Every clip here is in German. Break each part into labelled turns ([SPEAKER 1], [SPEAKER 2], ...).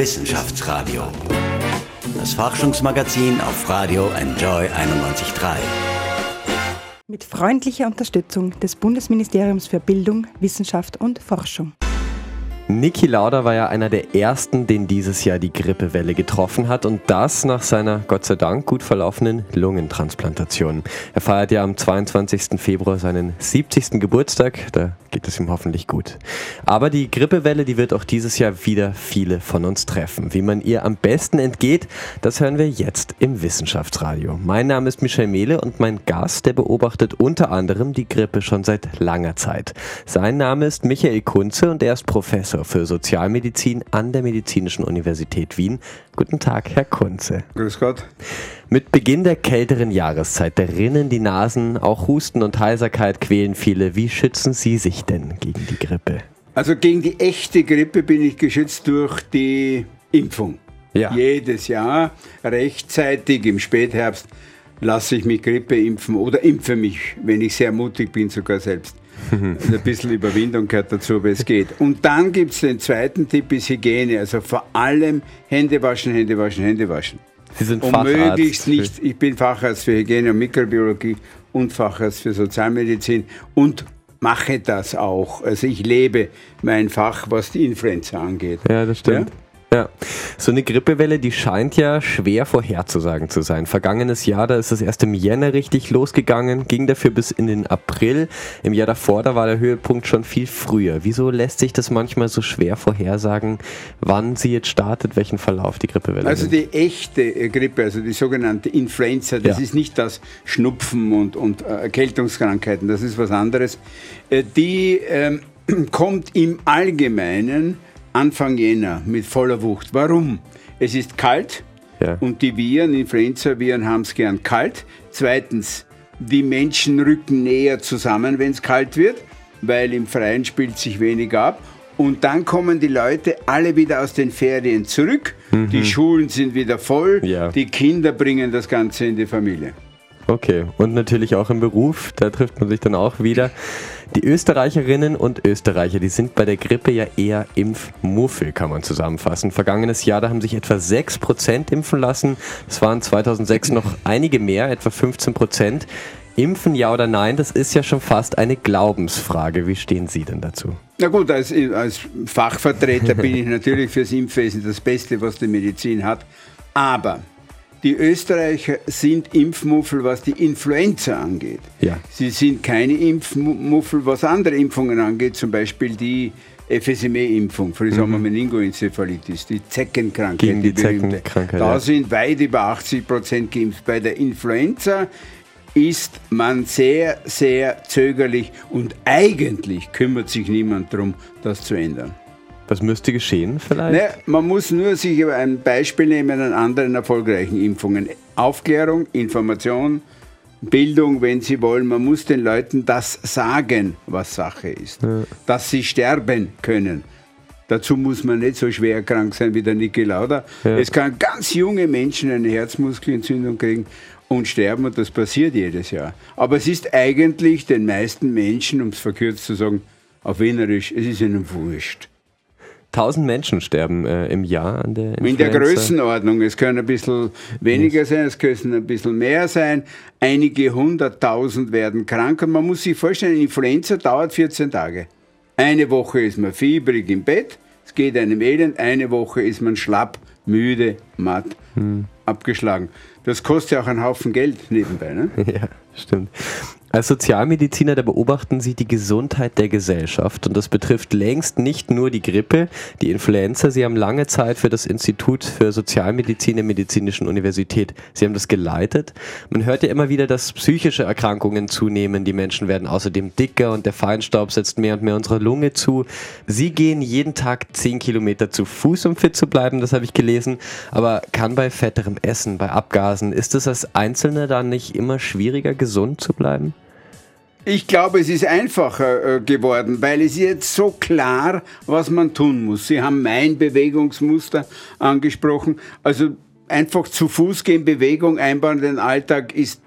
[SPEAKER 1] Wissenschaftsradio. Das Forschungsmagazin auf Radio Enjoy 91.3.
[SPEAKER 2] Mit freundlicher Unterstützung des Bundesministeriums für Bildung, Wissenschaft und Forschung.
[SPEAKER 3] Niki Lauda war ja einer der ersten, den dieses Jahr die Grippewelle getroffen hat und das nach seiner Gott sei Dank gut verlaufenden Lungentransplantation. Er feiert ja am 22. Februar seinen 70. Geburtstag, da geht es ihm hoffentlich gut. Aber die Grippewelle, die wird auch dieses Jahr wieder viele von uns treffen. Wie man ihr am besten entgeht, das hören wir jetzt im Wissenschaftsradio. Mein Name ist Michel Mehle und mein Gast, der beobachtet unter anderem die Grippe schon seit langer Zeit. Sein Name ist Michael Kunze und er ist Professor Professor für Sozialmedizin an der Medizinischen Universität Wien. Guten Tag, Herr Kunze.
[SPEAKER 4] Grüß Gott.
[SPEAKER 3] Mit Beginn der kälteren Jahreszeit, da rinnen die Nasen, auch Husten und Heiserkeit quälen viele. Wie schützen Sie sich denn gegen die Grippe?
[SPEAKER 4] Also gegen die echte Grippe bin ich geschützt durch die Impfung. Ja. Jedes Jahr rechtzeitig im Spätherbst lasse ich mich Grippe impfen oder impfe mich, wenn ich sehr mutig bin, sogar selbst. Also ein bisschen Überwindung gehört dazu, aber es geht. Und dann gibt es den zweiten Tipp, ist Hygiene. Also vor allem Hände waschen, Hände waschen, Hände waschen.
[SPEAKER 3] Sie sind
[SPEAKER 4] und
[SPEAKER 3] Facharzt.
[SPEAKER 4] möglichst nicht, ich bin Facharzt für Hygiene und Mikrobiologie und Facharzt für Sozialmedizin und mache das auch. Also ich lebe mein Fach, was die Influenza angeht.
[SPEAKER 3] Ja, das stimmt. Ja? Ja, so eine Grippewelle, die scheint ja schwer vorherzusagen zu sein. Vergangenes Jahr, da ist es erst im Jänner richtig losgegangen, ging dafür bis in den April. Im Jahr davor, da war der Höhepunkt schon viel früher. Wieso lässt sich das manchmal so schwer vorhersagen, wann sie jetzt startet, welchen Verlauf die Grippewelle
[SPEAKER 4] Also die echte äh, Grippe, also die sogenannte Influenza, das ja. ist nicht das Schnupfen und, und äh, Erkältungskrankheiten, das ist was anderes. Äh, die ähm, kommt im Allgemeinen Anfang Jänner mit voller Wucht. Warum? Es ist kalt ja. und die Viren, Influenza-Viren haben es gern kalt. Zweitens, die Menschen rücken näher zusammen, wenn es kalt wird, weil im Freien spielt sich weniger ab. Und dann kommen die Leute alle wieder aus den Ferien zurück. Mhm. Die Schulen sind wieder voll. Ja. Die Kinder bringen das Ganze in die Familie.
[SPEAKER 3] Okay, und natürlich auch im Beruf, da trifft man sich dann auch wieder. Die Österreicherinnen und Österreicher, die sind bei der Grippe ja eher Impfmuffel, kann man zusammenfassen. Vergangenes Jahr, da haben sich etwa 6% impfen lassen. Es waren 2006 noch einige mehr, etwa 15%. Impfen ja oder nein, das ist ja schon fast eine Glaubensfrage. Wie stehen Sie denn dazu?
[SPEAKER 4] Na gut, als, als Fachvertreter bin ich natürlich fürs Impfwesen das Beste, was die Medizin hat. Aber die Österreicher sind Impfmuffel, was die Influenza angeht. Ja. Sie sind keine Impfmuffel, was andere Impfungen angeht, zum Beispiel die FSME-Impfung, Frisomer mhm. Die Zeckenkrankheit.
[SPEAKER 3] Gegen die, die Zeckenkrankheit.
[SPEAKER 4] Da ja. sind weit über 80 Prozent geimpft. Bei der Influenza ist man sehr, sehr zögerlich und eigentlich kümmert sich niemand darum, das zu ändern.
[SPEAKER 3] Was müsste geschehen vielleicht?
[SPEAKER 4] Ne, man muss nur sich ein Beispiel nehmen an anderen erfolgreichen Impfungen. Aufklärung, Information, Bildung, wenn Sie wollen. Man muss den Leuten das sagen, was Sache ist. Ja. Dass sie sterben können. Dazu muss man nicht so schwer krank sein wie der Niki Lauda. Ja. Es kann ganz junge Menschen eine Herzmuskelentzündung kriegen und sterben und das passiert jedes Jahr. Aber es ist eigentlich den meisten Menschen, um es verkürzt zu sagen, auf Wienerisch, es ist ihnen wurscht.
[SPEAKER 3] 1000 Menschen sterben äh, im Jahr an der Influenza.
[SPEAKER 4] In der Größenordnung. Es können ein bisschen weniger sein, es können ein bisschen mehr sein. Einige hunderttausend werden krank. Und man muss sich vorstellen, Influenza dauert 14 Tage. Eine Woche ist man fiebrig im Bett, es geht einem elend. Eine Woche ist man schlapp, müde, matt, hm. abgeschlagen. Das kostet ja auch einen Haufen Geld nebenbei. Ne?
[SPEAKER 3] Ja, stimmt. Als Sozialmediziner, da beobachten Sie die Gesundheit der Gesellschaft und das betrifft längst nicht nur die Grippe, die Influenza. Sie haben lange Zeit für das Institut für Sozialmedizin der Medizinischen Universität, Sie haben das geleitet. Man hört ja immer wieder, dass psychische Erkrankungen zunehmen, die Menschen werden außerdem dicker und der Feinstaub setzt mehr und mehr unserer Lunge zu. Sie gehen jeden Tag zehn Kilometer zu Fuß, um fit zu bleiben, das habe ich gelesen, aber kann bei fetterem Essen, bei Abgasen, ist es als Einzelner dann nicht immer schwieriger, gesund zu bleiben?
[SPEAKER 4] Ich glaube, es ist einfacher äh, geworden, weil es ist jetzt so klar, was man tun muss. Sie haben mein Bewegungsmuster angesprochen. Also einfach zu Fuß gehen, Bewegung einbauen in den Alltag ist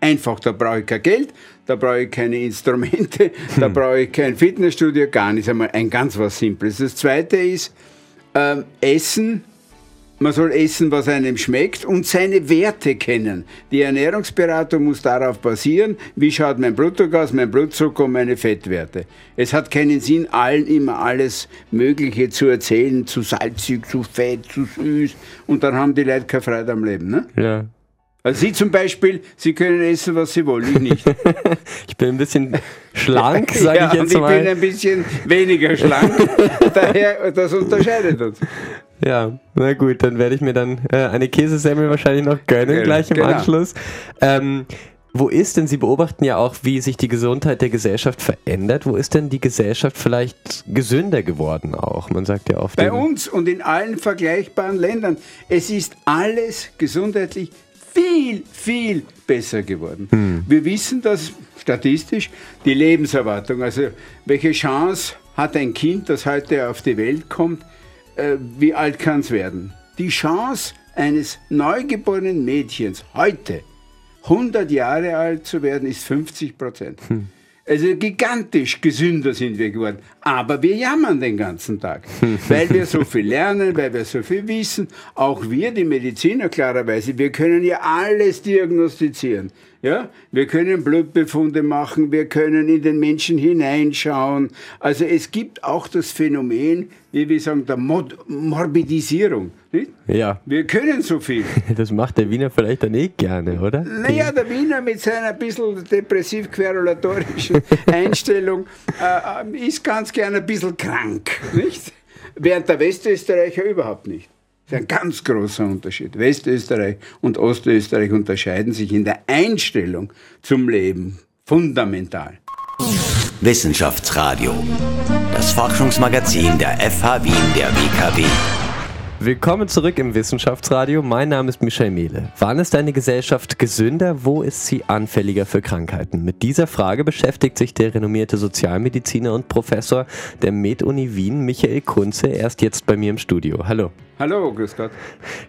[SPEAKER 4] einfach. Da brauche ich kein Geld, da brauche ich keine Instrumente, da hm. brauche ich kein Fitnessstudio, gar nicht einmal ein ganz was Simples. Das Zweite ist, ähm, Essen man soll essen, was einem schmeckt und seine Werte kennen. Die Ernährungsberatung muss darauf basieren, wie schaut mein Blutdruck mein Blutzucker und meine Fettwerte. Es hat keinen Sinn, allen immer alles Mögliche zu erzählen, zu salzig, zu fett, zu süß und dann haben die Leute keine Freude am Leben. Ne?
[SPEAKER 3] Ja.
[SPEAKER 4] Also Sie zum Beispiel, Sie können essen, was Sie wollen, ich nicht.
[SPEAKER 3] ich bin ein bisschen schlank, sage
[SPEAKER 4] ja,
[SPEAKER 3] ich jetzt
[SPEAKER 4] und
[SPEAKER 3] mal.
[SPEAKER 4] ich bin ein bisschen weniger schlank. Daher, das unterscheidet uns.
[SPEAKER 3] Ja, na gut, dann werde ich mir dann äh, eine Käsesemmel wahrscheinlich noch gönnen, gleich im genau. Anschluss. Ähm, wo ist denn, Sie beobachten ja auch, wie sich die Gesundheit der Gesellschaft verändert. Wo ist denn die Gesellschaft vielleicht gesünder geworden auch? Man sagt ja oft.
[SPEAKER 4] Bei uns und in allen vergleichbaren Ländern. Es ist alles gesundheitlich viel, viel besser geworden. Hm. Wir wissen, dass statistisch die Lebenserwartung, also welche Chance hat ein Kind, das heute auf die Welt kommt, äh, wie alt kann es werden? Die Chance eines neugeborenen Mädchens heute 100 Jahre alt zu werden, ist 50 Prozent. Hm. Also gigantisch gesünder sind wir geworden. Aber wir jammern den ganzen Tag, weil wir so viel lernen, weil wir so viel wissen. Auch wir, die Mediziner, klarerweise, wir können ja alles diagnostizieren. Ja, wir können Blutbefunde machen, wir können in den Menschen hineinschauen. Also es gibt auch das Phänomen, wie wir sagen, der Mod Morbidisierung. Nicht?
[SPEAKER 3] Ja.
[SPEAKER 4] Wir können so viel.
[SPEAKER 3] Das macht der Wiener vielleicht dann eh gerne, oder?
[SPEAKER 4] Naja, der Wiener mit seiner ein bisschen depressiv-querulatorischen Einstellung äh, ist ganz gerne ein bisschen krank. Nicht? Während der Westösterreicher überhaupt nicht. Das ist ein ganz großer Unterschied. Westösterreich und Ostösterreich unterscheiden sich in der Einstellung zum Leben fundamental.
[SPEAKER 1] Wissenschaftsradio, das Forschungsmagazin der FH Wien der WKW.
[SPEAKER 3] Willkommen zurück im Wissenschaftsradio. Mein Name ist Michael Mehle. Wann ist eine Gesellschaft gesünder? Wo ist sie anfälliger für Krankheiten? Mit dieser Frage beschäftigt sich der renommierte Sozialmediziner und Professor der Med-Uni Wien, Michael Kunze. Er ist jetzt bei mir im Studio. Hallo.
[SPEAKER 4] Hallo, grüß Gott.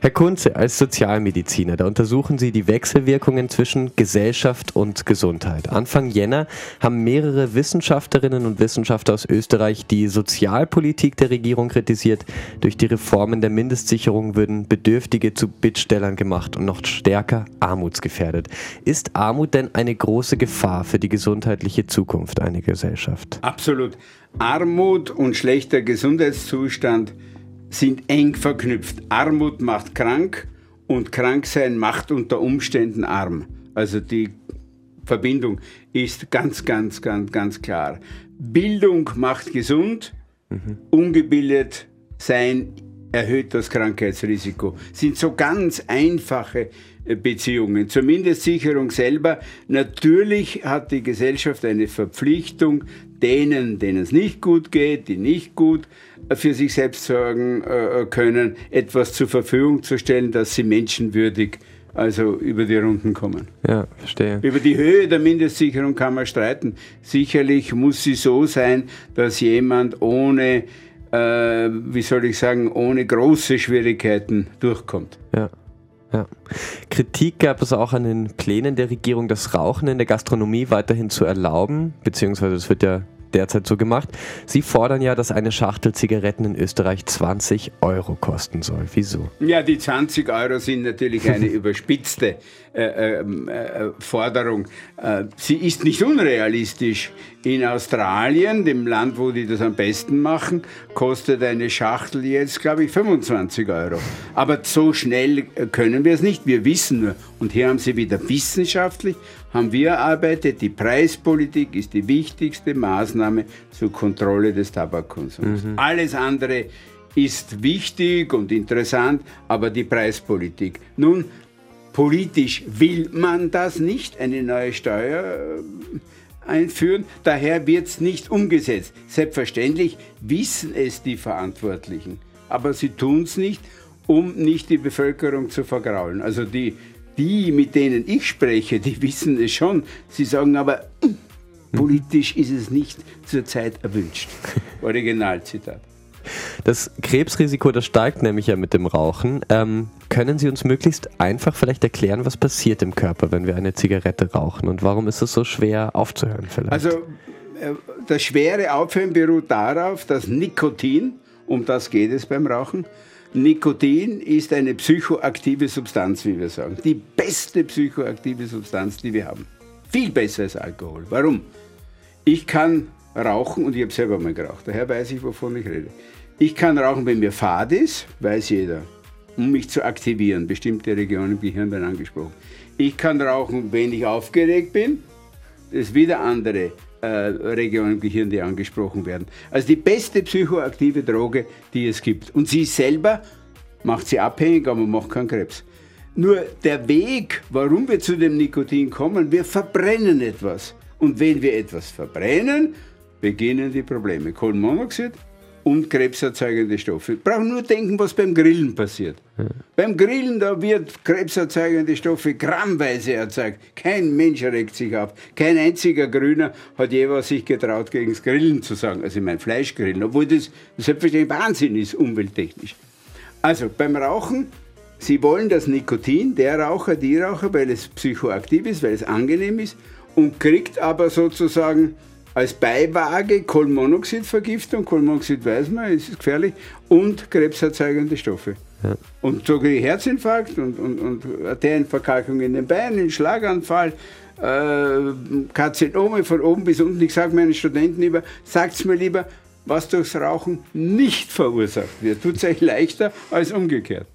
[SPEAKER 3] Herr Kunze, als Sozialmediziner, da untersuchen Sie die Wechselwirkungen zwischen Gesellschaft und Gesundheit. Anfang Jänner haben mehrere Wissenschaftlerinnen und Wissenschaftler aus Österreich die Sozialpolitik der Regierung kritisiert. Durch die Reformen der Mindestsicherung würden Bedürftige zu Bittstellern gemacht und noch stärker armutsgefährdet. Ist Armut denn eine große Gefahr für die gesundheitliche Zukunft einer Gesellschaft?
[SPEAKER 4] Absolut. Armut und schlechter Gesundheitszustand sind eng verknüpft. Armut macht krank und Kranksein macht unter Umständen arm. Also die Verbindung ist ganz, ganz, ganz, ganz klar. Bildung macht gesund, mhm. ungebildet sein erhöht das Krankheitsrisiko. Sind so ganz einfache äh, Beziehungen. Zur Mindestsicherung selber. Natürlich hat die Gesellschaft eine Verpflichtung, denen, denen es nicht gut geht, die nicht gut für sich selbst sorgen äh, können, etwas zur Verfügung zu stellen, dass sie menschenwürdig also über die Runden kommen.
[SPEAKER 3] Ja, verstehe.
[SPEAKER 4] Über die Höhe der Mindestsicherung kann man streiten. Sicherlich muss sie so sein, dass jemand ohne, äh, wie soll ich sagen, ohne große Schwierigkeiten durchkommt.
[SPEAKER 3] Ja. Ja. Kritik gab es auch an den Plänen der Regierung, das Rauchen in der Gastronomie weiterhin zu erlauben, beziehungsweise es wird ja derzeit so gemacht. Sie fordern ja, dass eine Schachtel Zigaretten in Österreich 20 Euro kosten soll. Wieso?
[SPEAKER 4] Ja, die 20 Euro sind natürlich eine überspitzte äh, ähm, äh, Forderung. Äh, sie ist nicht unrealistisch. In Australien, dem Land, wo die das am besten machen, kostet eine Schachtel jetzt, glaube ich, 25 Euro. Aber so schnell äh, können wir es nicht. Wir wissen nur, und hier haben Sie wieder wissenschaftlich, haben wir erarbeitet, die Preispolitik ist die wichtigste Maßnahme zur Kontrolle des Tabakkonsums. Mhm. Alles andere ist wichtig und interessant, aber die Preispolitik. Nun, Politisch will man das nicht, eine neue Steuer äh, einführen. Daher wird es nicht umgesetzt. Selbstverständlich wissen es die Verantwortlichen, aber sie tun es nicht, um nicht die Bevölkerung zu vergraulen. Also die, die, mit denen ich spreche, die wissen es schon. Sie sagen aber, äh, politisch ist es nicht zurzeit erwünscht. Originalzitat.
[SPEAKER 3] Das Krebsrisiko, das steigt nämlich ja mit dem Rauchen. Ähm, können Sie uns möglichst einfach vielleicht erklären, was passiert im Körper, wenn wir eine Zigarette rauchen und warum ist es so schwer aufzuhören vielleicht?
[SPEAKER 4] Also äh, das schwere Aufhören beruht darauf, dass Nikotin Um das geht es beim Rauchen. Nikotin ist eine psychoaktive Substanz, wie wir sagen. Die beste psychoaktive Substanz, die wir haben. Viel besser als Alkohol. Warum? Ich kann rauchen und ich habe selber mal geraucht, daher weiß ich, wovon ich rede. Ich kann rauchen, wenn mir fad ist, weiß jeder, um mich zu aktivieren. Bestimmte Regionen im Gehirn werden angesprochen. Ich kann rauchen, wenn ich aufgeregt bin. Das ist wieder andere äh, Regionen im Gehirn, die angesprochen werden. Also die beste psychoaktive Droge, die es gibt. Und sie selber macht sie abhängig, aber macht keinen Krebs. Nur der Weg, warum wir zu dem Nikotin kommen, wir verbrennen etwas. Und wenn wir etwas verbrennen, beginnen die Probleme. Kohlenmonoxid und krebserzeugende Stoffe. Brauchen nur denken, was beim Grillen passiert. Ja. Beim Grillen, da wird krebserzeugende Stoffe grammweise erzeugt. Kein Mensch regt sich auf. Kein einziger Grüner hat jeweils sich getraut, gegen das Grillen zu sagen. Also mein Fleischgrillen, obwohl das selbstverständlich Wahnsinn ist, umwelttechnisch. Also beim Rauchen, Sie wollen das Nikotin, der Raucher, die Raucher, weil es psychoaktiv ist, weil es angenehm ist und kriegt aber sozusagen als Beiwaage Kohlenmonoxidvergiftung, Kohlenmonoxid weiß man, ist gefährlich, und krebserzeugende Stoffe. Ja. Und so kriege ich Herzinfarkt und, und, und Arterienverkalkung in den Beinen, Schlaganfall, äh, Karzinome von oben bis unten. Ich sage meinen Studenten lieber, sagt es mir lieber, was durchs Rauchen nicht verursacht wird. Tut es euch leichter als umgekehrt.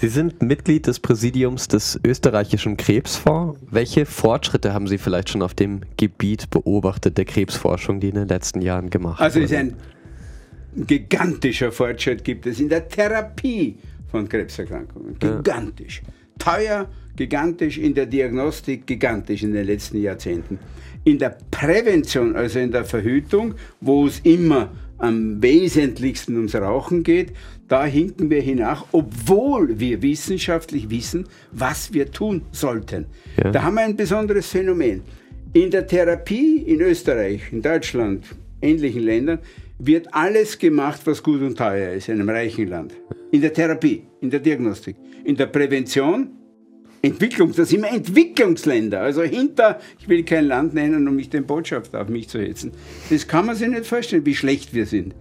[SPEAKER 3] Sie sind Mitglied des Präsidiums des österreichischen Krebsfonds. Welche Fortschritte haben Sie vielleicht schon auf dem Gebiet beobachtet der Krebsforschung, die in den letzten Jahren gemacht
[SPEAKER 4] also wurde? Also ein gigantischer Fortschritt gibt es in der Therapie von Krebserkrankungen. Gigantisch. Ja. Teuer, gigantisch, in der Diagnostik gigantisch in den letzten Jahrzehnten. In der Prävention, also in der Verhütung, wo es immer am wesentlichsten ums Rauchen geht, da hinken wir hinach, obwohl wir wissenschaftlich wissen, was wir tun sollten. Ja. Da haben wir ein besonderes Phänomen. In der Therapie in Österreich, in Deutschland, ähnlichen Ländern, wird alles gemacht, was gut und teuer ist, in einem reichen Land. In der Therapie, in der Diagnostik, in der Prävention Entwicklung, das sind immer Entwicklungsländer. Also hinter, ich will kein Land nennen, um nicht den Botschafter auf mich zu hetzen. Das kann man sich nicht vorstellen, wie schlecht wir sind.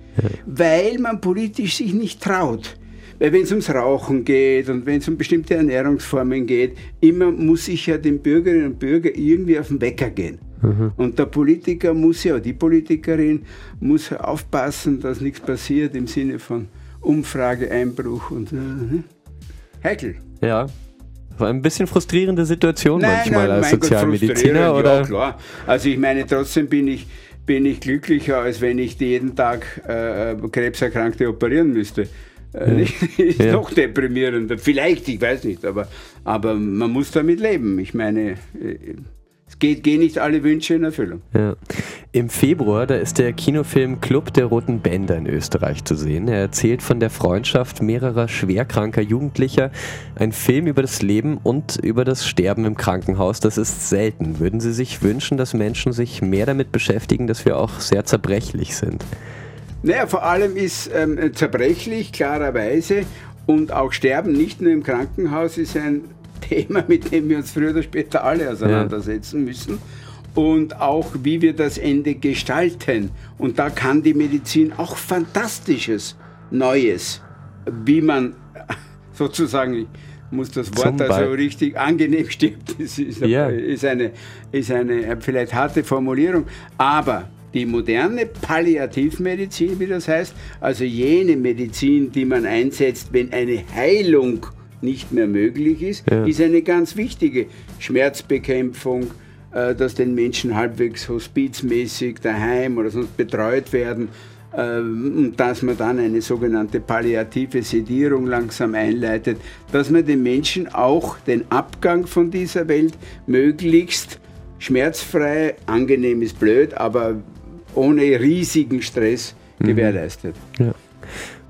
[SPEAKER 4] Weil man politisch sich nicht traut. Weil wenn es ums Rauchen geht und wenn es um bestimmte Ernährungsformen geht, immer muss sich ja den Bürgerinnen und Bürgern irgendwie auf den Wecker gehen. Mhm. Und der Politiker muss ja, die Politikerin muss aufpassen, dass nichts passiert im Sinne von Umfrageeinbruch und äh, heikel.
[SPEAKER 3] Ja, war ein bisschen frustrierende Situation nein, manchmal nein, als Sozialmediziner, Gott, oder?
[SPEAKER 4] Ja, klar. Also ich meine, trotzdem bin ich, bin ich glücklicher, als wenn ich jeden Tag äh, Krebserkrankte operieren müsste. Äh, ja. ist ja. noch deprimierender. Vielleicht, ich weiß nicht, aber, aber man muss damit leben. Ich meine, äh, geht, gehen nicht alle Wünsche in Erfüllung.
[SPEAKER 3] Ja. Im Februar, da ist der Kinofilm Club der Roten Bänder in Österreich zu sehen. Er erzählt von der Freundschaft mehrerer schwerkranker Jugendlicher. Ein Film über das Leben und über das Sterben im Krankenhaus. Das ist selten. Würden Sie sich wünschen, dass Menschen sich mehr damit beschäftigen, dass wir auch sehr zerbrechlich sind?
[SPEAKER 4] Naja, vor allem ist ähm, zerbrechlich klarerweise und auch Sterben nicht nur im Krankenhaus ist ein Thema, mit dem wir uns früher oder später alle auseinandersetzen ja. müssen. Und auch, wie wir das Ende gestalten. Und da kann die Medizin auch Fantastisches, Neues, wie man sozusagen, ich muss das Wort also richtig angenehm stirbt, das ist, ja. ist, eine, ist eine vielleicht harte Formulierung, aber die moderne Palliativmedizin, wie das heißt, also jene Medizin, die man einsetzt, wenn eine Heilung nicht mehr möglich ist, ja. ist eine ganz wichtige Schmerzbekämpfung, äh, dass den Menschen halbwegs hospizmäßig daheim oder sonst betreut werden äh, und dass man dann eine sogenannte palliative Sedierung langsam einleitet, dass man den Menschen auch den Abgang von dieser Welt möglichst schmerzfrei, angenehm ist blöd, aber ohne riesigen Stress mhm. gewährleistet. Ja.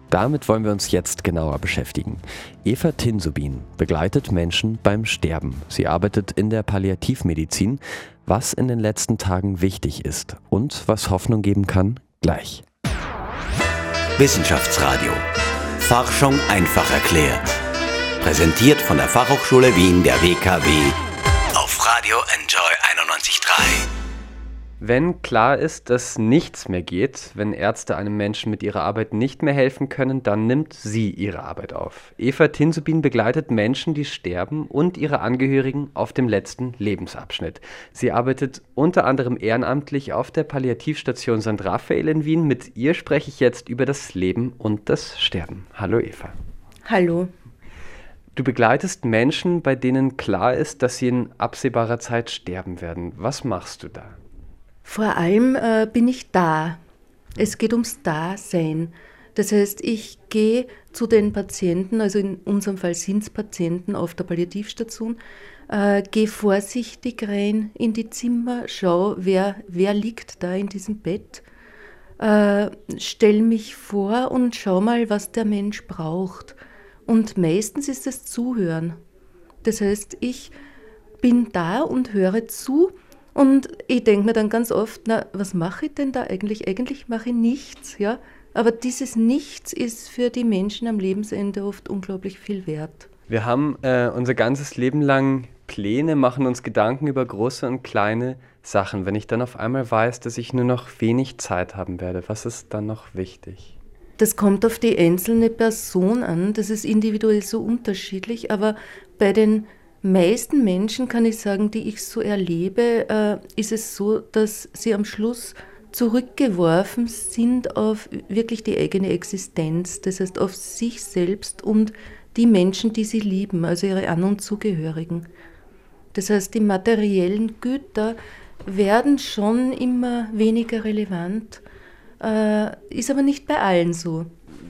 [SPEAKER 3] Damit wollen wir uns jetzt genauer beschäftigen. Eva Tinsubin begleitet Menschen beim Sterben. Sie arbeitet in der Palliativmedizin. Was in den letzten Tagen wichtig ist und was Hoffnung geben kann, gleich.
[SPEAKER 1] Wissenschaftsradio. Forschung einfach erklärt. Präsentiert von der Fachhochschule Wien der WKW auf Radio Enjoy 91.3.
[SPEAKER 5] Wenn klar ist, dass nichts mehr geht, wenn Ärzte einem Menschen mit ihrer Arbeit nicht mehr helfen können, dann nimmt sie ihre Arbeit auf. Eva Tinsubin begleitet Menschen, die sterben und ihre Angehörigen auf dem letzten Lebensabschnitt. Sie arbeitet unter anderem ehrenamtlich auf der Palliativstation St. Raphael in Wien. Mit ihr spreche ich jetzt über das Leben und das Sterben. Hallo Eva.
[SPEAKER 6] Hallo.
[SPEAKER 5] Du begleitest Menschen, bei denen klar ist, dass sie in absehbarer Zeit sterben werden. Was machst du da?
[SPEAKER 6] Vor allem äh, bin ich da. Es geht ums Dasein. Das heißt, ich gehe zu den Patienten, also in unserem Fall sind es Patienten auf der Palliativstation, äh, gehe vorsichtig rein in die Zimmer, schaue, wer, wer liegt da in diesem Bett, äh, stelle mich vor und schau mal, was der Mensch braucht. Und meistens ist es Zuhören. Das heißt, ich bin da und höre zu und ich denke mir dann ganz oft, na, was mache ich denn da eigentlich? Eigentlich mache ich nichts, ja. Aber dieses Nichts ist für die Menschen am Lebensende oft unglaublich viel wert.
[SPEAKER 5] Wir haben äh, unser ganzes Leben lang Pläne, machen uns Gedanken über große und kleine Sachen. Wenn ich dann auf einmal weiß, dass ich nur noch wenig Zeit haben werde, was ist dann noch wichtig?
[SPEAKER 6] Das kommt auf die einzelne Person an, das ist individuell so unterschiedlich, aber bei den meisten Menschen, kann ich sagen, die ich so erlebe, äh, ist es so, dass sie am Schluss zurückgeworfen sind auf wirklich die eigene Existenz, das heißt auf sich selbst und die Menschen, die sie lieben, also ihre An- und Zugehörigen. Das heißt, die materiellen Güter werden schon immer weniger relevant, äh, ist aber nicht bei allen so.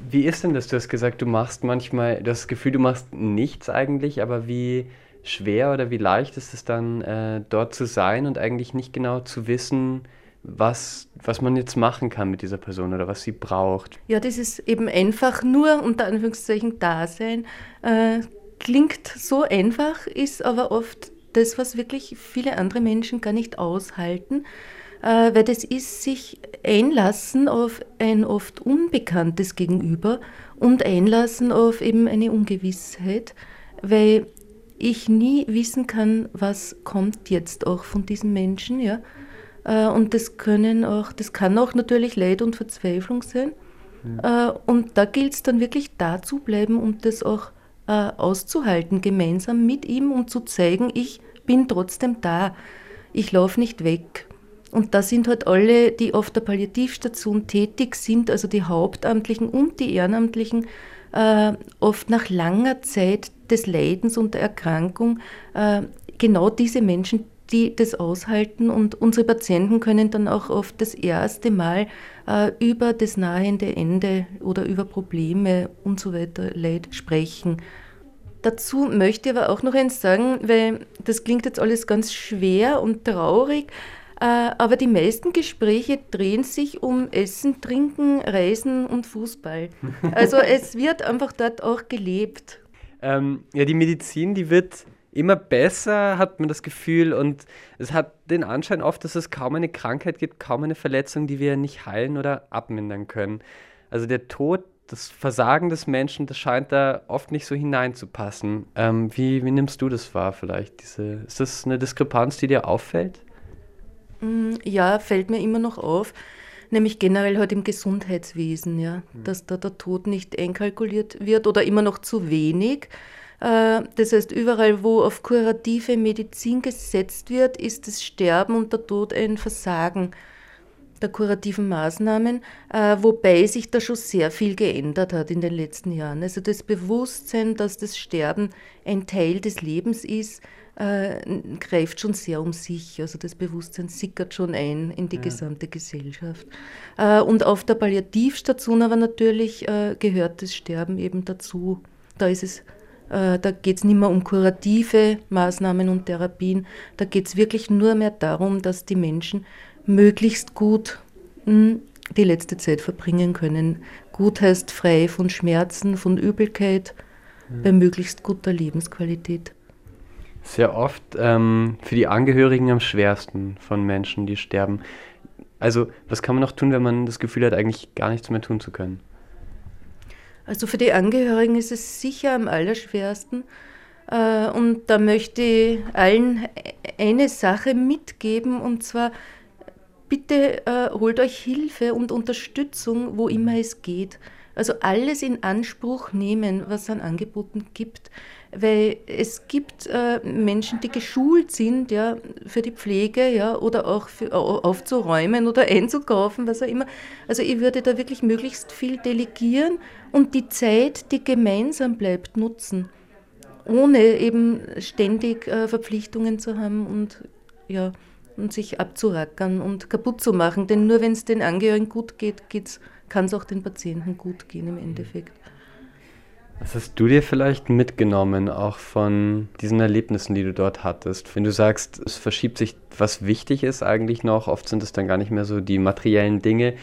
[SPEAKER 5] Wie ist denn das? Du hast gesagt, du machst manchmal das Gefühl, du machst nichts eigentlich, aber wie schwer oder wie leicht ist es dann, äh, dort zu sein und eigentlich nicht genau zu wissen, was, was man jetzt machen kann mit dieser Person oder was sie braucht?
[SPEAKER 6] Ja, das ist eben einfach nur unter Anführungszeichen Dasein. Äh, klingt so einfach, ist aber oft das, was wirklich viele andere Menschen gar nicht aushalten, äh, weil das ist sich einlassen auf ein oft unbekanntes Gegenüber und einlassen auf eben eine Ungewissheit, weil ich nie wissen kann, was kommt jetzt auch von diesen Menschen, ja. Äh, und das können auch, das kann auch natürlich Leid und Verzweiflung sein. Mhm. Und da gilt es dann wirklich da zu bleiben und das auch äh, auszuhalten, gemeinsam mit ihm, um zu zeigen, ich bin trotzdem da. Ich laufe nicht weg. Und da sind halt alle, die auf der Palliativstation tätig sind, also die Hauptamtlichen und die Ehrenamtlichen, äh, oft nach langer Zeit des Leidens und der Erkrankung äh, genau diese Menschen, die das aushalten und unsere Patienten können dann auch oft das erste Mal äh, über das nahende Ende oder über Probleme und so weiter Leid sprechen. Dazu möchte ich aber auch noch eins sagen, weil das klingt jetzt alles ganz schwer und traurig, äh, aber die meisten Gespräche drehen sich um Essen, Trinken, Reisen und Fußball. Also es wird einfach dort auch gelebt.
[SPEAKER 5] Ähm, ja, die Medizin, die wird immer besser, hat man das Gefühl. Und es hat den Anschein oft, dass es kaum eine Krankheit gibt, kaum eine Verletzung, die wir nicht heilen oder abmindern können. Also der Tod, das Versagen des Menschen, das scheint da oft nicht so hineinzupassen. Ähm, wie, wie nimmst du das wahr vielleicht? Diese, ist das eine Diskrepanz, die dir auffällt?
[SPEAKER 6] Mm, ja, fällt mir immer noch auf, nämlich generell halt im Gesundheitswesen, ja, mhm. dass da der Tod nicht einkalkuliert wird oder immer noch zu wenig. Äh, das heißt, überall, wo auf kurative Medizin gesetzt wird, ist das Sterben und der Tod ein Versagen der kurativen Maßnahmen, äh, wobei sich da schon sehr viel geändert hat in den letzten Jahren. Also das Bewusstsein, dass das Sterben ein Teil des Lebens ist, äh, greift schon sehr um sich. Also das Bewusstsein sickert schon ein in die ja. gesamte Gesellschaft. Äh, und auf der Palliativstation aber natürlich äh, gehört das Sterben eben dazu. Da ist es äh, da geht es nicht mehr um kurative Maßnahmen und Therapien. Da geht es wirklich nur mehr darum, dass die Menschen möglichst gut hm, die letzte Zeit verbringen können. Gut heißt frei von Schmerzen, von Übelkeit, mhm. bei möglichst guter Lebensqualität
[SPEAKER 5] sehr oft ähm, für die Angehörigen am schwersten von Menschen, die sterben. Also, was kann man noch tun, wenn man das Gefühl hat, eigentlich gar nichts mehr tun zu können?
[SPEAKER 6] Also für die Angehörigen ist es sicher am allerschwersten. Äh, und da möchte ich allen eine Sache mitgeben, und zwar bitte äh, holt euch Hilfe und Unterstützung, wo immer es geht. Also alles in Anspruch nehmen, was es an Angeboten gibt. Weil es gibt äh, Menschen, die geschult sind ja, für die Pflege ja, oder auch für, aufzuräumen oder einzukaufen, was auch immer. Also ich würde da wirklich möglichst viel delegieren und die Zeit, die gemeinsam bleibt, nutzen. Ohne eben ständig äh, Verpflichtungen zu haben und ja, und sich abzurackern und kaputt zu machen. Denn nur wenn es den Angehörigen gut geht, geht's kann es auch den Patienten gut gehen im Endeffekt.
[SPEAKER 5] Was hast du dir vielleicht mitgenommen, auch von diesen Erlebnissen, die du dort hattest? Wenn du sagst, es verschiebt sich, was wichtig ist eigentlich noch, oft sind es dann gar nicht mehr so die materiellen Dinge.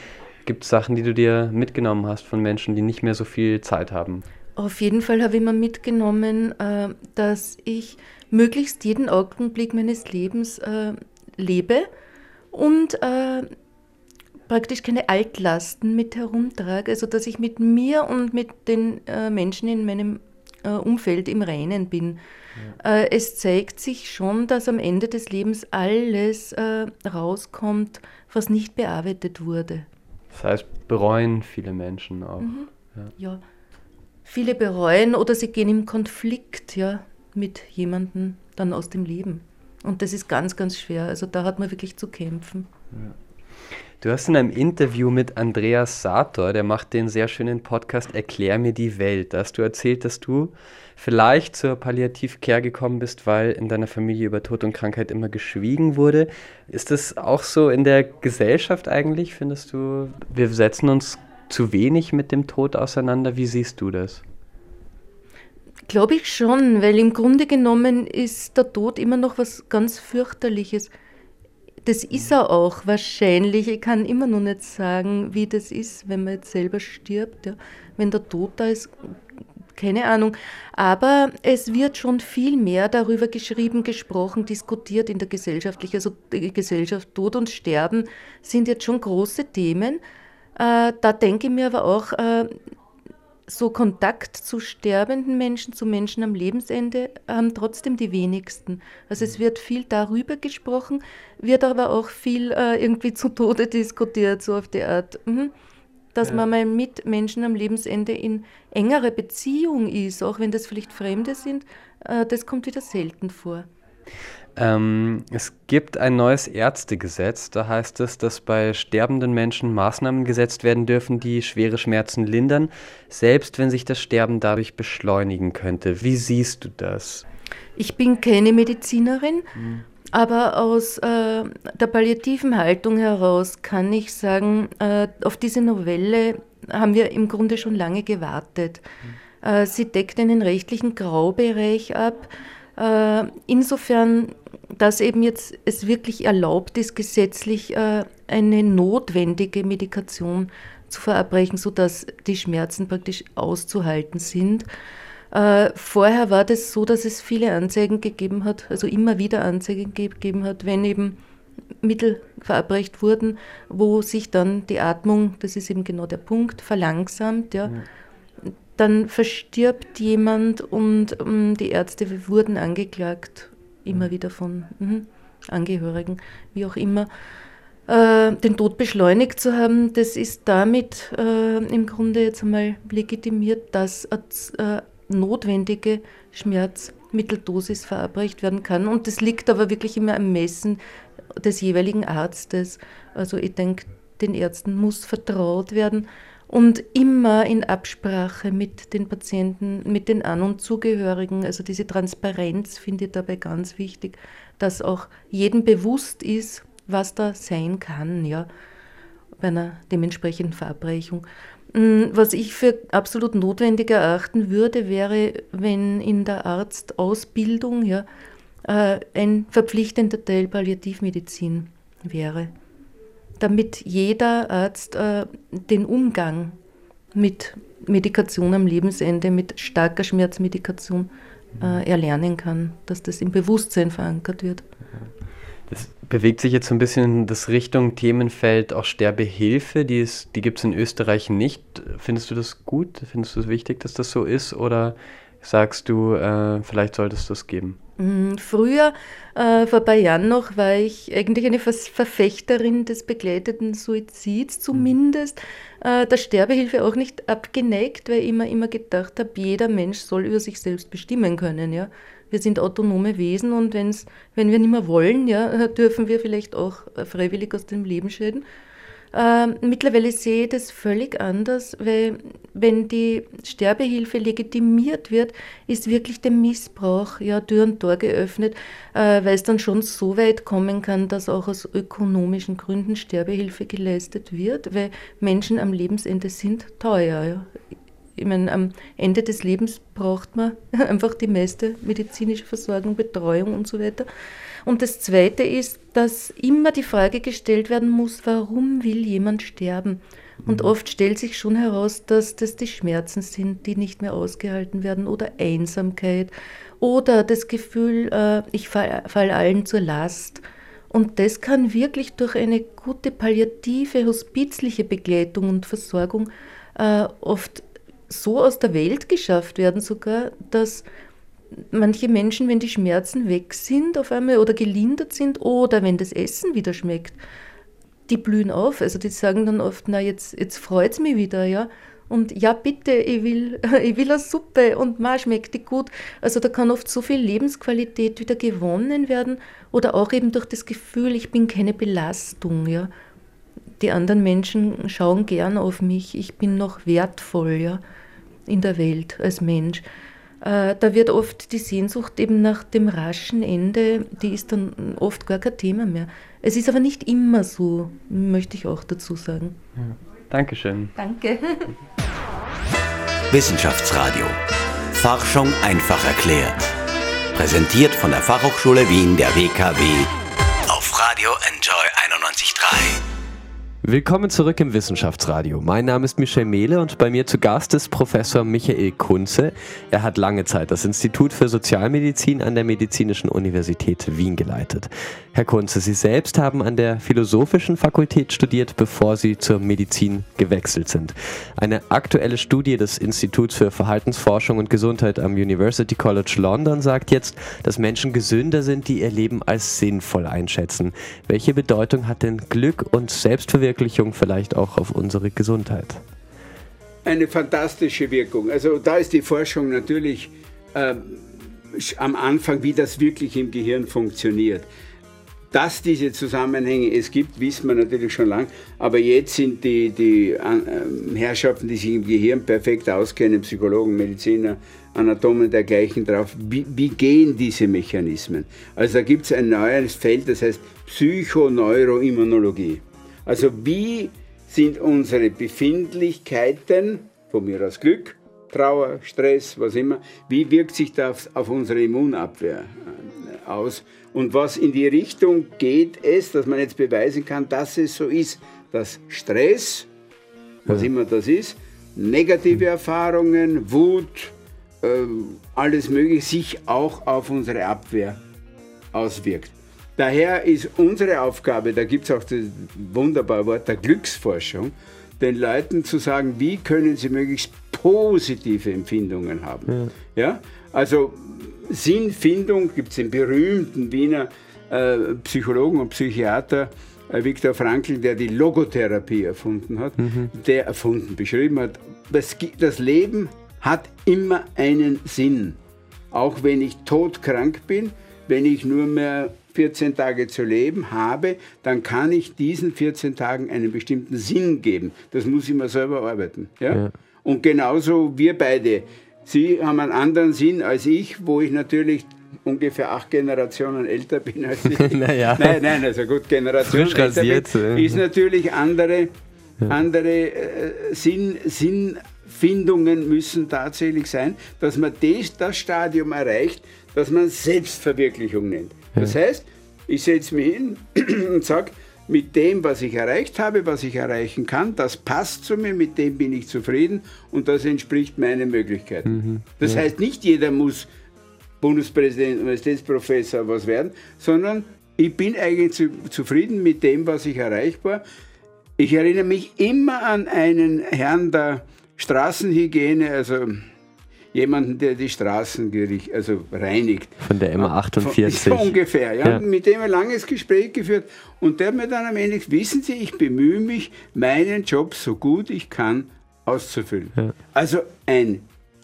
[SPEAKER 5] Gibt es Sachen, die du dir mitgenommen hast von Menschen, die nicht mehr so viel Zeit haben?
[SPEAKER 6] Auf jeden Fall habe ich mir mitgenommen, äh, dass ich möglichst jeden Augenblick meines Lebens äh, lebe und äh, praktisch keine Altlasten mit herumtrage, also dass ich mit mir und mit den äh, Menschen in meinem äh, Umfeld im Reinen bin. Ja. Äh, es zeigt sich schon, dass am Ende des Lebens alles äh, rauskommt, was nicht bearbeitet wurde.
[SPEAKER 5] Das heißt, bereuen viele Menschen auch.
[SPEAKER 6] Mhm. Ja. ja. viele bereuen oder sie gehen im Konflikt ja, mit jemandem dann aus dem Leben. Und das ist ganz, ganz schwer. Also da hat man wirklich zu kämpfen. Ja.
[SPEAKER 5] Du hast in einem Interview mit Andreas Sator, der macht den sehr schönen Podcast Erklär mir die Welt, da hast du erzählt, dass du vielleicht zur Palliativcare gekommen bist, weil in deiner Familie über Tod und Krankheit immer geschwiegen wurde. Ist das auch so in der Gesellschaft eigentlich? Findest du, wir setzen uns zu wenig mit dem Tod auseinander? Wie siehst du das?
[SPEAKER 6] Glaube ich schon, weil im Grunde genommen ist der Tod immer noch was ganz fürchterliches das ist er auch wahrscheinlich. Ich kann immer noch nicht sagen, wie das ist, wenn man jetzt selber stirbt. Ja. Wenn der Tod da ist, keine Ahnung. Aber es wird schon viel mehr darüber geschrieben, gesprochen, diskutiert in der gesellschaftlichen, also Gesellschaft Tod und Sterben sind jetzt schon große Themen. Äh, da denke ich mir aber auch, äh, so Kontakt zu sterbenden Menschen, zu Menschen am Lebensende, haben trotzdem die wenigsten. Also es wird viel darüber gesprochen, wird aber auch viel äh, irgendwie zu Tode diskutiert, so auf die Art. Mhm. Dass ja. man mal mit Menschen am Lebensende in engere Beziehung ist, auch wenn das vielleicht Fremde sind, äh, das kommt wieder selten vor.
[SPEAKER 5] Ähm, es gibt ein neues Ärztegesetz. Da heißt es, dass bei sterbenden Menschen Maßnahmen gesetzt werden dürfen, die schwere Schmerzen lindern, selbst wenn sich das Sterben dadurch beschleunigen könnte. Wie siehst du das?
[SPEAKER 6] Ich bin keine Medizinerin, mhm. aber aus äh, der palliativen Haltung heraus kann ich sagen, äh, auf diese Novelle haben wir im Grunde schon lange gewartet. Mhm. Äh, sie deckt einen rechtlichen Graubereich ab. Äh, insofern dass eben jetzt es wirklich erlaubt ist, gesetzlich äh, eine notwendige Medikation zu verabreichen, sodass die Schmerzen praktisch auszuhalten sind. Äh, vorher war das so, dass es viele Anzeigen gegeben hat, also immer wieder Anzeigen gegeben hat, wenn eben Mittel verabreicht wurden, wo sich dann die Atmung, das ist eben genau der Punkt, verlangsamt. Ja. ja. Dann verstirbt jemand und um, ähm, die Ärzte wurden angeklagt immer wieder von mh, Angehörigen, wie auch immer, äh, den Tod beschleunigt zu haben, das ist damit äh, im Grunde jetzt einmal legitimiert, dass äh, notwendige Schmerzmitteldosis verabreicht werden kann. Und das liegt aber wirklich immer am Messen des jeweiligen Arztes. Also ich denke, den Ärzten muss vertraut werden und immer in Absprache mit den Patienten, mit den An- und Zugehörigen. Also diese Transparenz finde ich dabei ganz wichtig, dass auch jedem bewusst ist, was da sein kann, ja, bei einer dementsprechenden Verabreichung. Mm, was ich für absolut notwendig erachten würde, wäre, wenn in der Arztausbildung ja, äh, ein verpflichtender Teil Palliativmedizin wäre damit jeder Arzt äh, den Umgang mit Medikation am Lebensende, mit starker Schmerzmedikation äh, erlernen kann, dass das im Bewusstsein verankert wird.
[SPEAKER 5] Das bewegt sich jetzt so ein bisschen in das Richtung Themenfeld auch Sterbehilfe, die, die gibt es in Österreich nicht. Findest du das gut? Findest du es wichtig, dass das so ist? Oder sagst du, äh, vielleicht solltest du es geben?
[SPEAKER 6] Hm, früher, äh, vor ein paar Jahren noch, war ich eigentlich eine Verfechterin des begleiteten Suizids, zumindest äh, der Sterbehilfe auch nicht abgeneigt, weil ich immer, immer gedacht habe, jeder Mensch soll über sich selbst bestimmen können. Ja? Wir sind autonome Wesen und wenn's, wenn wir nicht mehr wollen, ja, dürfen wir vielleicht auch freiwillig aus dem Leben scheiden. Ähm, mittlerweile sehe ich das völlig anders, weil wenn die Sterbehilfe legitimiert wird, ist wirklich der Missbrauch ja Tür und Tor geöffnet, äh, weil es dann schon so weit kommen kann, dass auch aus ökonomischen Gründen Sterbehilfe geleistet wird, weil Menschen am Lebensende sind teuer. Ja. Ich meine, am Ende des Lebens braucht man einfach die meiste medizinische Versorgung, Betreuung und so weiter. Und das Zweite ist, dass immer die Frage gestellt werden muss, warum will jemand sterben? Und mhm. oft stellt sich schon heraus, dass das die Schmerzen sind, die nicht mehr ausgehalten werden oder Einsamkeit oder das Gefühl, äh, ich falle fall allen zur Last. Und das kann wirklich durch eine gute palliative, hospizliche Begleitung und Versorgung äh, oft so aus der Welt geschafft werden, sogar, dass manche Menschen, wenn die Schmerzen weg sind auf einmal oder gelindert sind oder wenn das Essen wieder schmeckt, die blühen auf. Also die sagen dann oft, na jetzt, jetzt freut es mich wieder, ja. Und ja, bitte, ich will, ich will eine Suppe und ma schmeckt die gut. Also da kann oft so viel Lebensqualität wieder gewonnen werden oder auch eben durch das Gefühl, ich bin keine Belastung, ja. Die anderen Menschen schauen gern auf mich, ich bin noch wertvoll, ja, in der Welt als Mensch. Äh, da wird oft die Sehnsucht eben nach dem raschen Ende, die ist dann oft gar kein Thema mehr. Es ist aber nicht immer so, möchte ich auch dazu sagen.
[SPEAKER 3] Ja. Dankeschön.
[SPEAKER 6] Danke.
[SPEAKER 1] Wissenschaftsradio. Forschung einfach erklärt. Präsentiert von der Fachhochschule Wien der WKW auf Radio Enjoy 91.3.
[SPEAKER 3] Willkommen zurück im Wissenschaftsradio. Mein Name ist Michel Mehle und bei mir zu Gast ist Professor Michael Kunze. Er hat lange Zeit das Institut für Sozialmedizin an der Medizinischen Universität Wien geleitet. Herr Kunze, Sie selbst haben an der Philosophischen Fakultät studiert, bevor Sie zur Medizin gewechselt sind. Eine aktuelle Studie des Instituts für Verhaltensforschung und Gesundheit am University College London sagt jetzt, dass Menschen gesünder sind, die ihr Leben als sinnvoll einschätzen. Welche Bedeutung hat denn Glück und Selbstverwirklichung Auswirkung vielleicht auch auf unsere Gesundheit?
[SPEAKER 4] Eine fantastische Wirkung. Also da ist die Forschung natürlich äh, am Anfang, wie das wirklich im Gehirn funktioniert. Dass diese Zusammenhänge es gibt, wissen wir natürlich schon lange, aber jetzt sind die, die äh, Herrschaften, die sich im Gehirn perfekt auskennen, Psychologen, Mediziner, Anatomen dergleichen drauf, wie, wie gehen diese Mechanismen. Also da gibt es ein neues Feld, das heißt Psychoneuroimmunologie. Also wie sind unsere Befindlichkeiten, von mir aus Glück, Trauer, Stress, was immer, wie wirkt sich das auf unsere Immunabwehr äh, aus? Und was in die Richtung geht es, dass man jetzt beweisen kann, dass es so ist, dass Stress, was immer das ist, negative Erfahrungen, Wut, äh, alles Mögliche sich auch auf unsere Abwehr auswirkt. Daher ist unsere Aufgabe, da gibt es auch das wunderbare Wort der Glücksforschung, den Leuten zu sagen, wie können sie möglichst positive Empfindungen haben. Ja, ja? Also Sinnfindung gibt es den berühmten Wiener äh, Psychologen und Psychiater äh, Viktor Frankl, der die Logotherapie erfunden hat, mhm. der erfunden, beschrieben hat, das, das Leben hat immer einen Sinn. Auch wenn ich todkrank bin, wenn ich nur mehr 14 Tage zu leben habe, dann kann ich diesen 14 Tagen einen bestimmten Sinn geben. Das muss ich mir selber arbeiten. Ja? ja. Und genauso wir beide. Sie haben einen anderen Sinn als ich, wo ich natürlich ungefähr acht Generationen älter bin als ich.
[SPEAKER 3] naja.
[SPEAKER 4] Nein, nein, also gut, Generation
[SPEAKER 3] Frisch rasiert,
[SPEAKER 4] bin, ist natürlich andere, ja. andere äh, Sinn, Sinnfindungen müssen tatsächlich sein, dass man das, das Stadium erreicht, das man Selbstverwirklichung nennt. Das heißt, ich setze mich hin und sage, mit dem, was ich erreicht habe, was ich erreichen kann, das passt zu mir, mit dem bin ich zufrieden und das entspricht meinen Möglichkeiten. Mhm, das ja. heißt, nicht jeder muss Bundespräsident, Universitätsprofessor was werden, sondern ich bin eigentlich zu, zufrieden mit dem, was ich erreichbar. Ich erinnere mich immer an einen Herrn der Straßenhygiene, also jemanden, der die Straßen also reinigt.
[SPEAKER 3] Von der MA48.
[SPEAKER 4] So ungefähr, ja. ja. Mit dem ein langes Gespräch geführt und der hat mir dann am Ende gesagt, wissen Sie, ich bemühe mich, meinen Job so gut ich kann auszufüllen. Ja. Also ein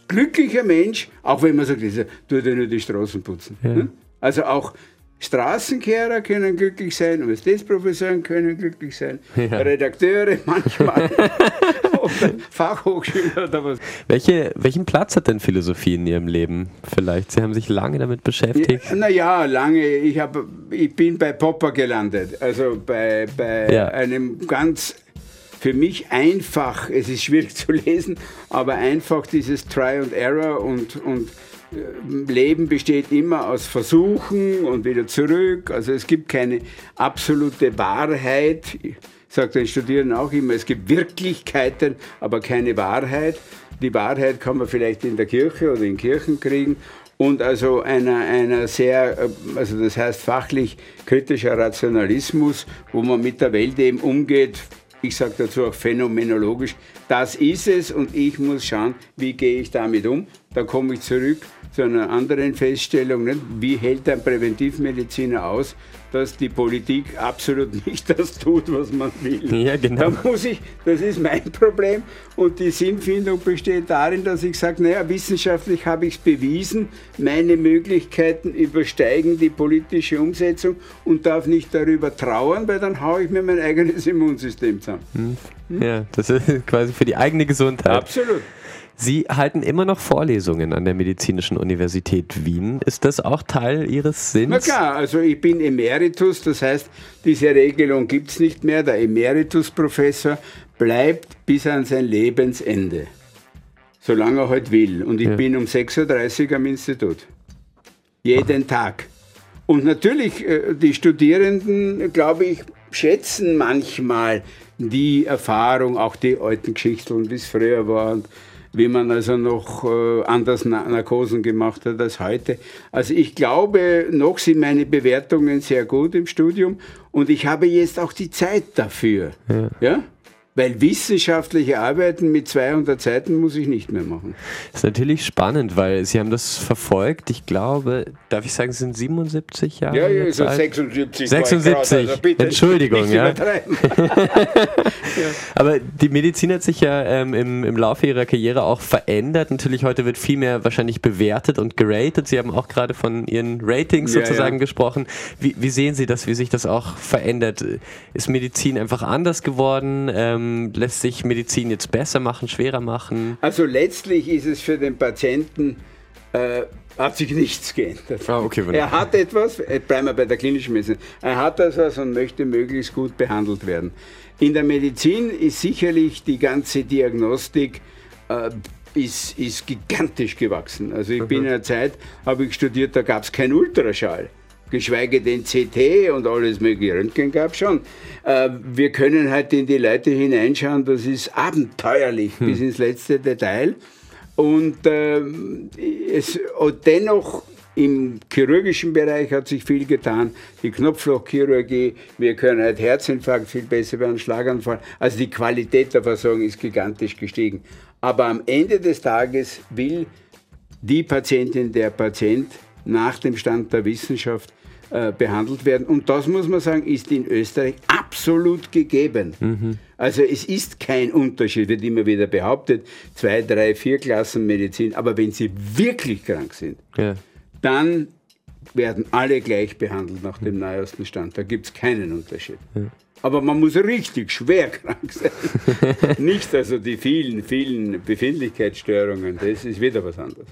[SPEAKER 4] glücklicher Mensch, auch wenn man sagt, dieser tut ja nur die Straßen putzen. Ja. Ne? Also auch Straßenkehrer können glücklich sein, Universitätsprofessoren können glücklich sein, ja. Redakteure manchmal Fachhochschüler oder was.
[SPEAKER 3] Welche, welchen Platz hat denn Philosophie in Ihrem Leben vielleicht? Sie haben sich lange damit beschäftigt.
[SPEAKER 4] Ja, naja, lange. Ich, hab, ich bin bei Popper gelandet, also bei, bei ja. einem ganz für mich einfach, es ist schwierig zu lesen, aber einfach dieses Try and Error und, und äh, Leben besteht immer aus Versuchen und wieder zurück. Also es gibt keine absolute Wahrheit. Sage den Studierenden auch immer, es gibt Wirklichkeiten, aber keine Wahrheit. Die Wahrheit kann man vielleicht in der Kirche oder in Kirchen kriegen. Und also einer, einer sehr, äh, also das heißt fachlich kritischer Rationalismus, wo man mit der Welt eben umgeht, ich sage dazu auch phänomenologisch, das ist es und ich muss schauen, wie gehe ich damit um. Da komme ich zurück zu einer anderen Feststellung. Nicht? Wie hält ein Präventivmediziner aus, dass die Politik absolut nicht das tut, was man will?
[SPEAKER 3] Ja, genau.
[SPEAKER 4] Da muss ich, das ist mein Problem. Und die Sinnfindung besteht darin, dass ich sage, naja, wissenschaftlich habe ich es bewiesen, meine Möglichkeiten übersteigen die politische Umsetzung und darf nicht darüber trauern, weil dann haue ich mir mein eigenes Immunsystem zusammen.
[SPEAKER 3] Hm? Ja, das ist quasi für die eigene Gesundheit.
[SPEAKER 4] Absolut.
[SPEAKER 3] Sie halten immer noch Vorlesungen an der Medizinischen Universität Wien. Ist das auch Teil Ihres Sinns?
[SPEAKER 4] Na klar, also ich bin Emeritus, das heißt, diese Regelung gibt es nicht mehr. Der Emeritus-Professor bleibt bis an sein Lebensende, solange er heute halt will. Und ich ja. bin um 6.30 Uhr am Institut. Jeden Ach. Tag. Und natürlich, äh, die Studierenden, glaube ich, schätzen manchmal die Erfahrung, auch die alten Geschichten, wie es früher war. Und wie man also noch äh, anders Narkosen gemacht hat als heute. Also ich glaube, noch sind meine Bewertungen sehr gut im Studium und ich habe jetzt auch die Zeit dafür. Ja? ja? Weil wissenschaftliche Arbeiten mit 200 Seiten muss ich nicht mehr machen.
[SPEAKER 3] Das ist natürlich spannend, weil Sie haben das verfolgt. Ich glaube, darf ich sagen, es sind 77 Jahre?
[SPEAKER 4] Ja, ja, so 76.
[SPEAKER 3] 76. also bitte, Entschuldigung, ja. ja. Aber die Medizin hat sich ja ähm, im, im Laufe ihrer Karriere auch verändert. Natürlich heute wird viel mehr wahrscheinlich bewertet und geratet. Sie haben auch gerade von Ihren Ratings ja, sozusagen ja. gesprochen. Wie, wie, sehen Sie das, wie sich das auch verändert? Ist Medizin einfach anders geworden? Ähm, ähm, lässt sich Medizin jetzt besser machen, schwerer machen?
[SPEAKER 4] Also letztlich ist es für den Patienten äh, hat sich nichts geändert. Ah, okay, er hat etwas, äh, bleiben wir bei der klinischen Medizin, er hat etwas und möchte möglichst gut behandelt werden. In der Medizin ist sicherlich die ganze Diagnostik äh, ist, ist gigantisch gewachsen. Also ich mhm. bin in einer Zeit, habe ich studiert, da gab es keinen Ultraschall geschweige denn CT und alles mögliche. Röntgen gab es schon. Äh, wir können halt in die Leute hineinschauen, das ist abenteuerlich hm. bis ins letzte Detail. Und ähm, es, und dennoch im chirurgischen Bereich hat sich viel getan. Die Knopflochchirurgie, wir können halt Herzinfarkt viel besser werden, Schlaganfall. Also die Qualität der Versorgung ist gigantisch gestiegen. Aber am Ende des Tages will die Patientin, der Patient nach dem Stand der Wissenschaft äh, behandelt werden. Und das muss man sagen, ist in Österreich absolut gegeben. Mhm. Also es ist kein Unterschied, wird immer wieder behauptet, zwei, drei, vier Klassen Medizin. Aber wenn sie wirklich krank sind, ja. dann werden alle gleich behandelt nach dem neuesten Stand. Da gibt es keinen Unterschied. Aber man muss richtig schwer krank sein. Nicht also die vielen, vielen Befindlichkeitsstörungen. Das ist wieder was anderes.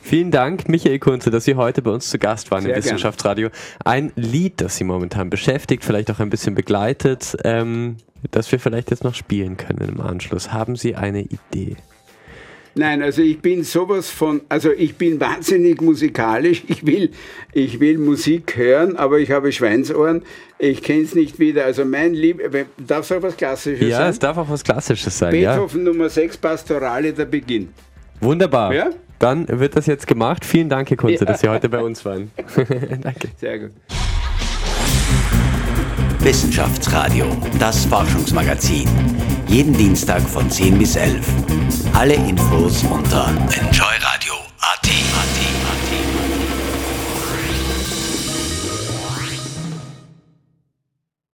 [SPEAKER 3] Vielen Dank, Michael Kunze, dass Sie heute bei uns zu Gast waren Sehr im Wissenschaftsradio. Ein Lied, das Sie momentan beschäftigt, vielleicht auch ein bisschen begleitet, ähm, das wir vielleicht jetzt noch spielen können im Anschluss. Haben Sie eine Idee?
[SPEAKER 4] Nein, also ich bin sowas von, also ich bin wahnsinnig musikalisch. Ich will, ich will Musik hören, aber ich habe Schweinsohren. Ich kenne es nicht wieder. Also mein Lieb, darf es auch was Klassisches
[SPEAKER 3] ja,
[SPEAKER 4] sein?
[SPEAKER 3] Ja, es darf auch was Klassisches sein.
[SPEAKER 4] Beethoven ja. Nummer 6, Pastorale, der Beginn.
[SPEAKER 3] Wunderbar. Ja? Dann wird das jetzt gemacht. Vielen Dank, Herr Kunze, ja. dass Sie heute bei uns waren.
[SPEAKER 4] Danke. Sehr gut.
[SPEAKER 1] Wissenschaftsradio, das Forschungsmagazin. Jeden Dienstag von 10 bis 11. Alle Infos unter enjoyradio.at.